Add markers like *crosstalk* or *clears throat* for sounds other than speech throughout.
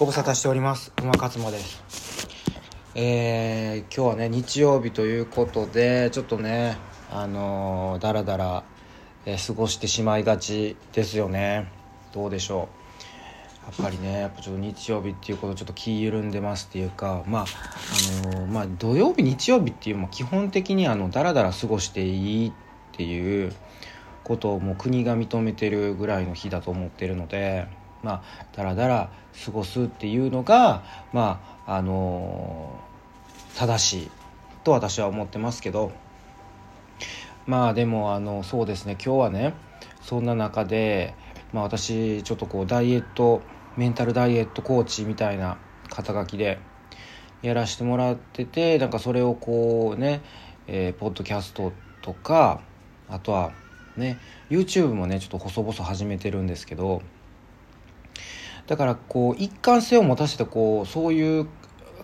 ご無沙汰しております。馬勝馬です。えー、今日はね日曜日ということでちょっとねあのー、だらだら、えー、過ごしてしまいがちですよね。どうでしょう。やっぱりねやっぱちょっと日曜日っていうことちょっと気緩んでますっていうかまああのー、まあ土曜日日曜日っていうも基本的にあのだらだら過ごしていいっていうことをもう国が認めてるぐらいの日だと思ってるのでまあだらだら過ごすっていうのがまああのー、正しいと私は思ってますけど。まあでもあのそうですね。今日はねそんな中で、まあ、私ちょっとこうダイエットメンタルダイエットコーチみたいな肩書きでやらせてもらっててなんかそれをこうね、えー、ポッドキャストとかあとはね YouTube もねちょっと細々始めてるんですけどだからこう一貫性を持たせてこうそういう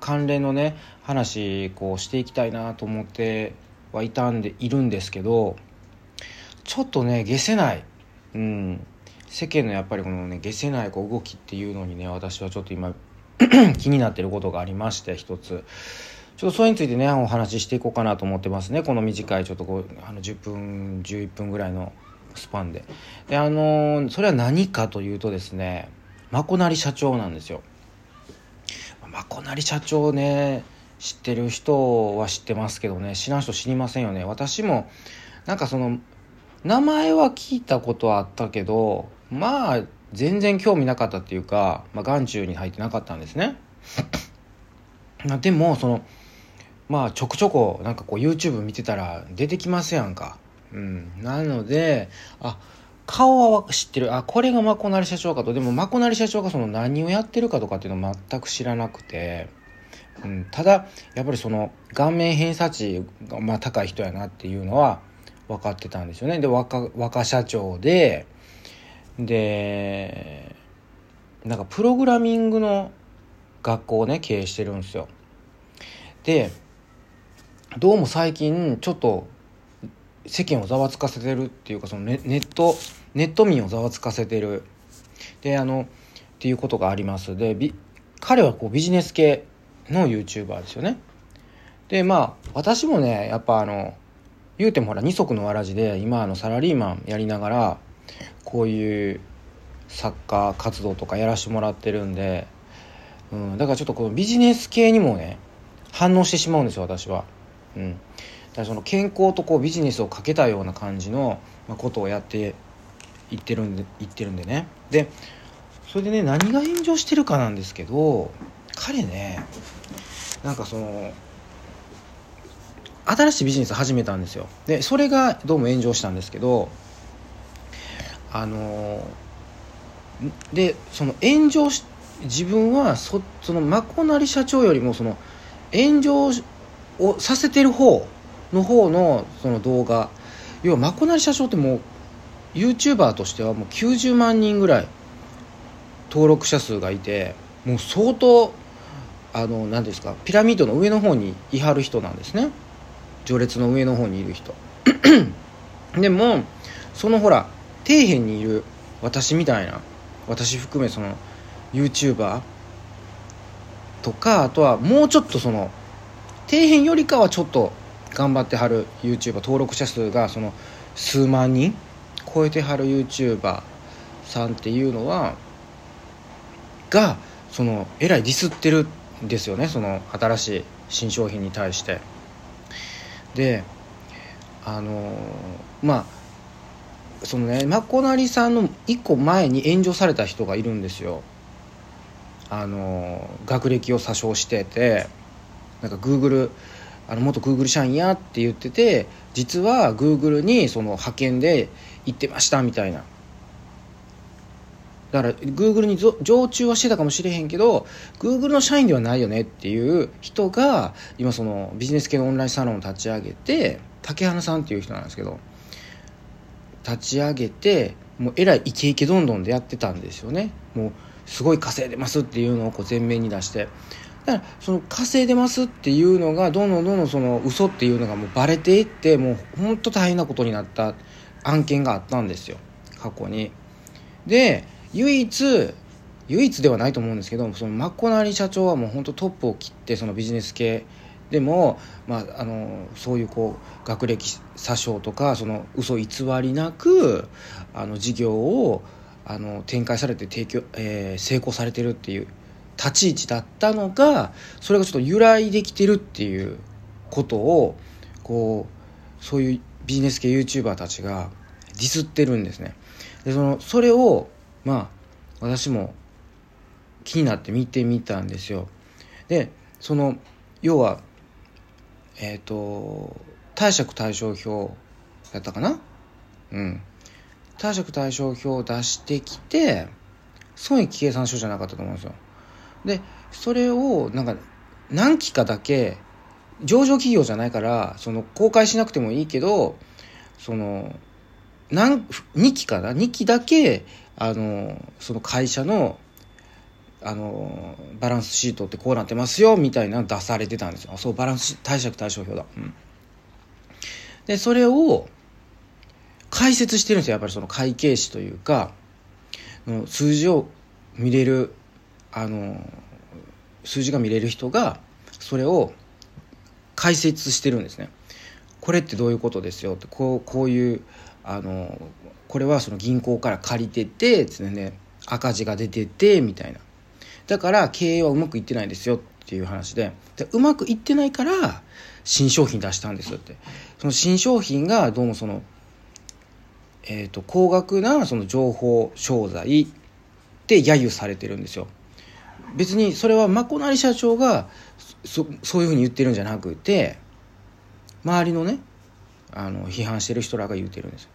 関連のね話こうしていきたいなと思ってはいたんでいるんですけどちょっとね消せない、うん、世間のやっぱりこのね消せないこう動きっていうのにね私はちょっと今 *clears throat* 気になってることがありまして一つ。ちょっとそれについてねお話ししていこうかなと思ってますね。この短いちょっとこうあの10分11分ぐらいのスパンで。であのそれは何かというとですねまこなり社長なんですよまこなり社長ね知ってる人は知ってますけどね知らん人知りませんよね私もなんかその名前は聞いたことはあったけどまあ全然興味なかったっていうか、まあ、眼中に入ってなかったんですね *clears throat* でもそのまあちょくちょこなんかこう YouTube 見てたら出てきますやんか。うん。なので、あ、顔は知ってる。あ、これがまこなり社長かと。でもまこなり社長がその何をやってるかとかっていうのは全く知らなくて、うん、ただ、やっぱりその顔面偏差値がまあ高い人やなっていうのは分かってたんですよね。で、若、若社長で、で、なんかプログラミングの学校をね、経営してるんですよ。で、どうも最近ちょっと世間をざわつかせてるっていうかそのネネットネット民をざわつかせてる。であのっていうことがあります。で彼はこうビジネス系の YouTuber ですよね。でまあ私もねやっぱあの言うてもほら二足のわらじで今あのサラリーマンやりながらこういうサッカー活動とかやらしてもらってるんで、うん、だからちょっとこのビジネス系にもね反応してしまうんですよ私は。うん、だからその健康とこうビジネスをかけたような感じのことをやっていってるんで言ってるんでね。でそれでね何が炎上してるかなんですけど彼ねなんかその新しいビジネス始めたんですよ。でそれがどうも炎上したんですけどあのでその炎上し自分はそそのまこなり社長よりもその炎上をさせてる方の方のその動画。要はまこなり社長ってもう YouTuber としてはもう90万人ぐらい登録者数がいてもう相当あの何ですかピラミッドの上の方にいはる人なんですね。序列の上の方にいる人。*clears throat* でもそのほら底辺にいる私みたいな私含めその YouTuber とかあとはもうちょっとその底辺よりかはちょっと頑張ってはる YouTuber 登録者数がその数万人超えてはる YouTuber さんっていうのはがそのえらいディスってるんですよね。その新しい新商品に対して。であのまあそのねまこなりさんの一個前に炎上された人がいるんですよ。あの学歴を詐称しててなんか Google あの元 Google 社員やって言ってて実は Google にその派遣で行ってましたみたいな。だから Google に常駐はしてたかもしれへんけど Google の社員ではないよねっていう人が今そのビジネス系のオンラインサロンを立ち上げて竹花さんっていう人なんですけど立ち上げてもうえらいイケイケどんどんでやってたんですよね。もうすごい稼いでますっていうのをこう前面に出して。だからその稼いでますっていうのがどんどんどんどんその嘘っていうのがもうバレていってもう本当大変なことになった案件があったんですよ過去に。で唯一唯一ではないと思うんですけどそのマコナリ社長はもう本当トップを切ってそのビジネス系でも、まあ、あのそういうこう学歴詐称とかその嘘偽りなくあの事業をあの展開されて提供、えー、成功されてるっていう立ち位置だったのがそれがちょっと由来できてるっていうことをこうそういうビジネス系 YouTuber たちがディスってるんですね。でそのそれをまあ私も気になって見てみたんですよ。でその要はえっ、ー、と貸借対照表やったかな？うん。貸借対照表を出してきて損益計算書じゃなかったと思うんですよ。でそれをなんか何期かだけ上場企業じゃないからその公開しなくてもいいけどその何2期かな？2期だけあのその会社のあのバランスシートってこうなってますよみたいなの出されてたんですよ。そうバランス貸借対照表だ、うん、でそれを解説してるんですよ。やっぱりその会計士というか数字を見れるあの数字が見れる人がそれを解説してるんですね。これってどういうことですよってこうこういうあのこれはその銀行から借りててつね赤字が出ててみたいな。だから経営はうまくいってないですよっていう話で。でうまくいってないから新商品出したんですよって。その新商品がどうもそのえーと、高額なその情報商材って揶揄されてるんですよ。別にそれはまこなり社長がそそういうふうに言ってるんじゃなくて周りのねあの批判してる人らが言ってるんですよ。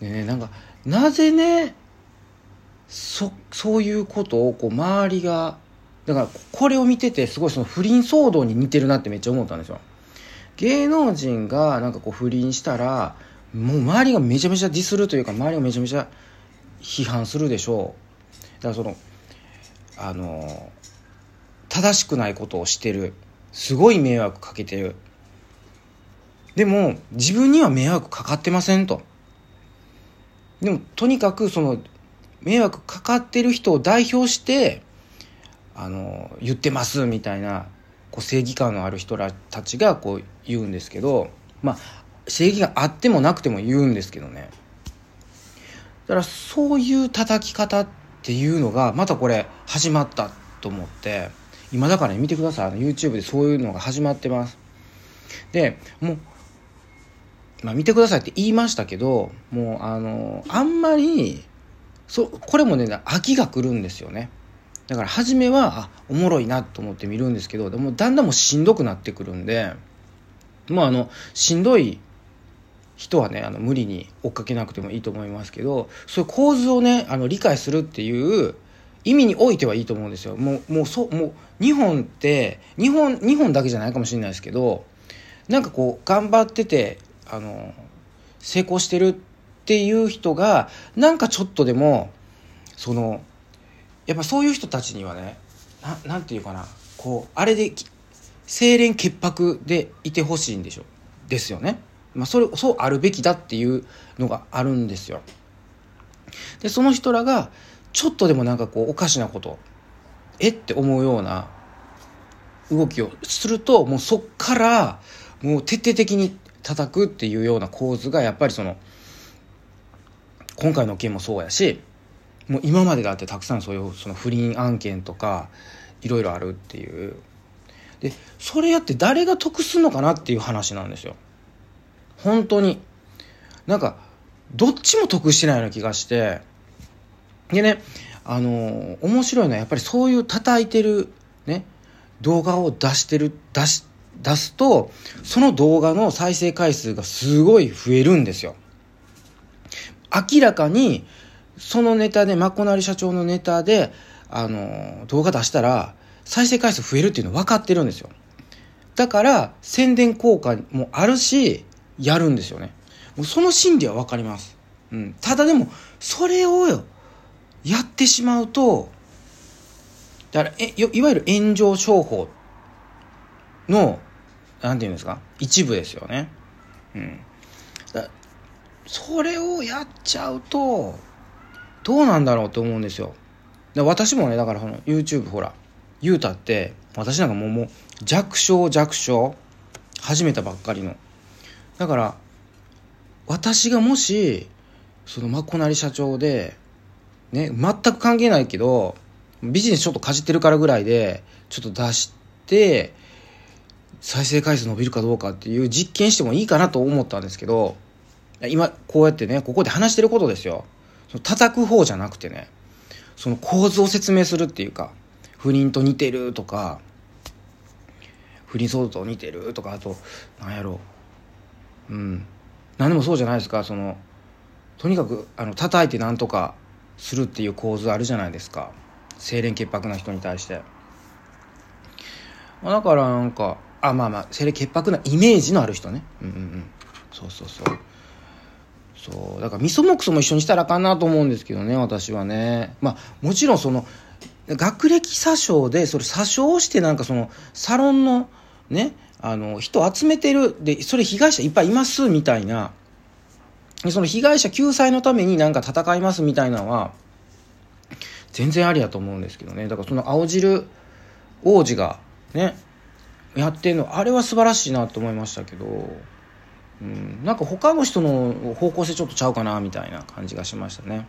でねなんかなぜねそそういうことをこう周りがだからこれを見ててすごいその不倫騒動に似てるなってめっちゃ思ったんですよ。芸能人がなんかこう不倫したらもう周りがめちゃめちゃディスるというか周りがめちゃめちゃ批判するでしょう。だからそのあの正しくないことをしてる。すごい迷惑かけてる。でも自分には迷惑かかってませんと。でもとにかくその迷惑かかってる人を代表してあの言ってますみたいなこう正義感のある人らたちがこう言うんですけどまあ正義があってもなくても言うんですけどね。だからそういう叩き方ってていうのがまたこれ始まったと思って今だからね見てください。あの YouTube でそういうのが始まってます。でもうまあ見てくださいって言いましたけどもうあのあんまりそこれもね飽きが来るんですよね。だから初めはあおもろいなと思って見るんですけどでもだんだんもうしんどくなってくるんでもうあのしんどい人はねあの無理に追っかけなくてもいいと思いますけどそういう構図をねあの理解するっていう意味においてはいいと思うんですよもうもうそもう日本って日本日本だけじゃないかもしれないですけどなんかこう頑張っててあの成功してるっていう人がなんかちょっとでもそのやっぱそういう人たちにはねななんていうかなこうあれで清廉潔白でいてほしいんでしょですよね。まあ、それそうあるべきだっていうのがあるんですよ。でその人らがちょっとでもなんかこうおかしなことえって思うような動きをするともうそっからもう徹底的に叩くっていうような構図がやっぱりその今回の件もそうやしもう今までだってたくさんそういうその不倫案件とかいろいろあるっていうでそれやって誰が得すのかなっていう話なんですよ。本当に。なんかどっちも得してないような気がして。でねあの面白いのはやっぱりそういう叩いてるね動画を出してる出し出すとその動画の再生回数がすごい増えるんですよ。明らかにそのネタでマコナリ社長のネタであの動画出したら再生回数増えるっていうの分かってるんですよ。だから宣伝効果もあるしやるんですよね。もうその心理は分かります、うん、ただでもそれをやってしまうとだからえいわゆる炎上商法のなんていうんですか？一部ですよね。うん。それをやっちゃうとどうなんだろうと思うんですよ。で私もねだからこの YouTube ほら言うたって私なんかもうもう弱小弱小始めたばっかりのだから私がもしそのまこなり社長でね全く関係ないけどビジネスちょっとかじってるからぐらいでちょっと出して再生回数伸びるかどうかっていう実験してもいいかなと思ったんですけど今こうやってねここで話してることですよ。叩く方じゃなくてねその構図を説明するっていうか不倫と似てるとか不倫騒動と似てるとかあと何やろうん。何でもそうじゃないですか。そのとにかくあの叩いて何とかするっていう構図あるじゃないですか。清廉潔白な人に対して、まあ、だからなんかあまあまあ清廉潔白なイメージのある人ね。うんうんうん。そうそうそう。そう。だからみそもくそも一緒にしたらあかんなと思うんですけどね私はね。まあもちろんその学歴詐称でそれ詐称してなんかそのサロンのねあの人集めてる。でそれ被害者いっぱいいますみたいな。その被害者救済のためになんか戦いますみたいなのは全然ありやと思うんですけどね。だからその青汁王子がねやってんのあれは素晴らしいなと思いましたけど。うん、なんか他の人の方向性ちょっとちゃうかなみたいな感じがしましたね。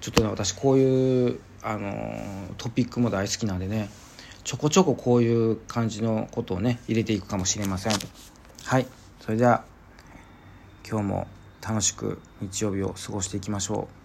ちょっとね私こういうあのトピックも大好きなんでね。ちょこちょここういう感じのことをね入れていくかもしれませんはい。それでは今日も楽しく日曜日を過ごしていきましょう。